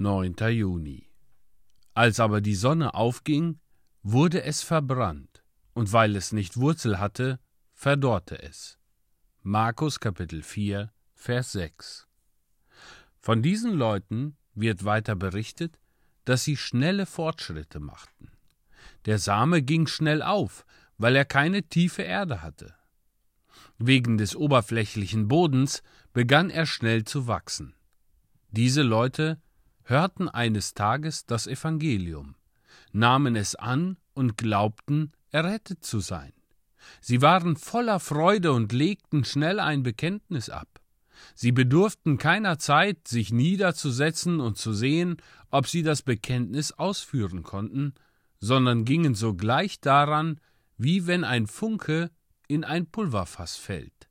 9. Juni. Als aber die Sonne aufging, wurde es verbrannt, und weil es nicht Wurzel hatte, verdorrte es. Markus Kapitel 4, Vers 6. Von diesen Leuten wird weiter berichtet, dass sie schnelle Fortschritte machten. Der Same ging schnell auf, weil er keine tiefe Erde hatte. Wegen des oberflächlichen Bodens begann er schnell zu wachsen. Diese Leute hörten eines Tages das Evangelium, nahmen es an und glaubten, errettet zu sein. Sie waren voller Freude und legten schnell ein Bekenntnis ab. Sie bedurften keiner Zeit, sich niederzusetzen und zu sehen, ob sie das Bekenntnis ausführen konnten, sondern gingen sogleich daran, wie wenn ein Funke in ein Pulverfass fällt.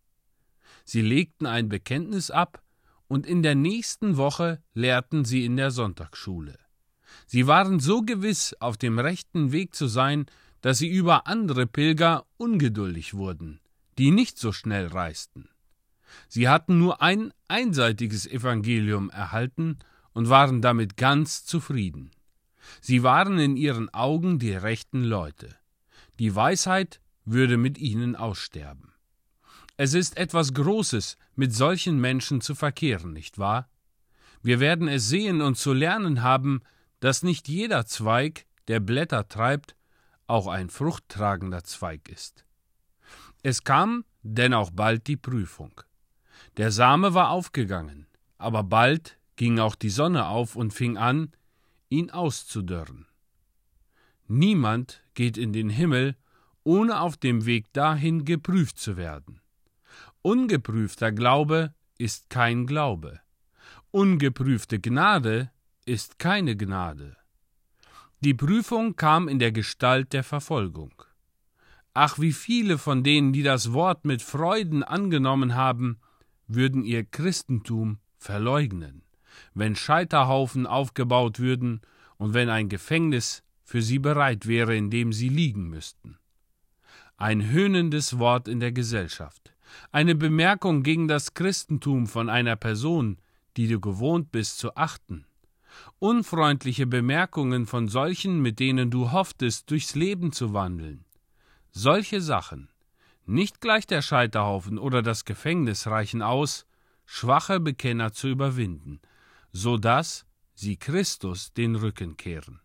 Sie legten ein Bekenntnis ab und in der nächsten Woche lehrten sie in der Sonntagsschule. Sie waren so gewiss, auf dem rechten Weg zu sein, dass sie über andere Pilger ungeduldig wurden, die nicht so schnell reisten. Sie hatten nur ein einseitiges Evangelium erhalten und waren damit ganz zufrieden. Sie waren in ihren Augen die rechten Leute. Die Weisheit würde mit ihnen aussterben. Es ist etwas Großes, mit solchen Menschen zu verkehren, nicht wahr? Wir werden es sehen und zu lernen haben, dass nicht jeder Zweig, der Blätter treibt, auch ein fruchttragender Zweig ist. Es kam denn auch bald die Prüfung. Der Same war aufgegangen, aber bald ging auch die Sonne auf und fing an, ihn auszudörren. Niemand geht in den Himmel, ohne auf dem Weg dahin geprüft zu werden. Ungeprüfter Glaube ist kein Glaube. Ungeprüfte Gnade ist keine Gnade. Die Prüfung kam in der Gestalt der Verfolgung. Ach, wie viele von denen, die das Wort mit Freuden angenommen haben, würden ihr Christentum verleugnen, wenn Scheiterhaufen aufgebaut würden und wenn ein Gefängnis für sie bereit wäre, in dem sie liegen müssten. Ein höhnendes Wort in der Gesellschaft, eine Bemerkung gegen das Christentum von einer Person, die du gewohnt bist zu achten, unfreundliche Bemerkungen von solchen, mit denen du hofftest, durchs Leben zu wandeln. Solche Sachen, nicht gleich der Scheiterhaufen oder das Gefängnis reichen aus, schwache Bekenner zu überwinden, so dass sie Christus den Rücken kehren.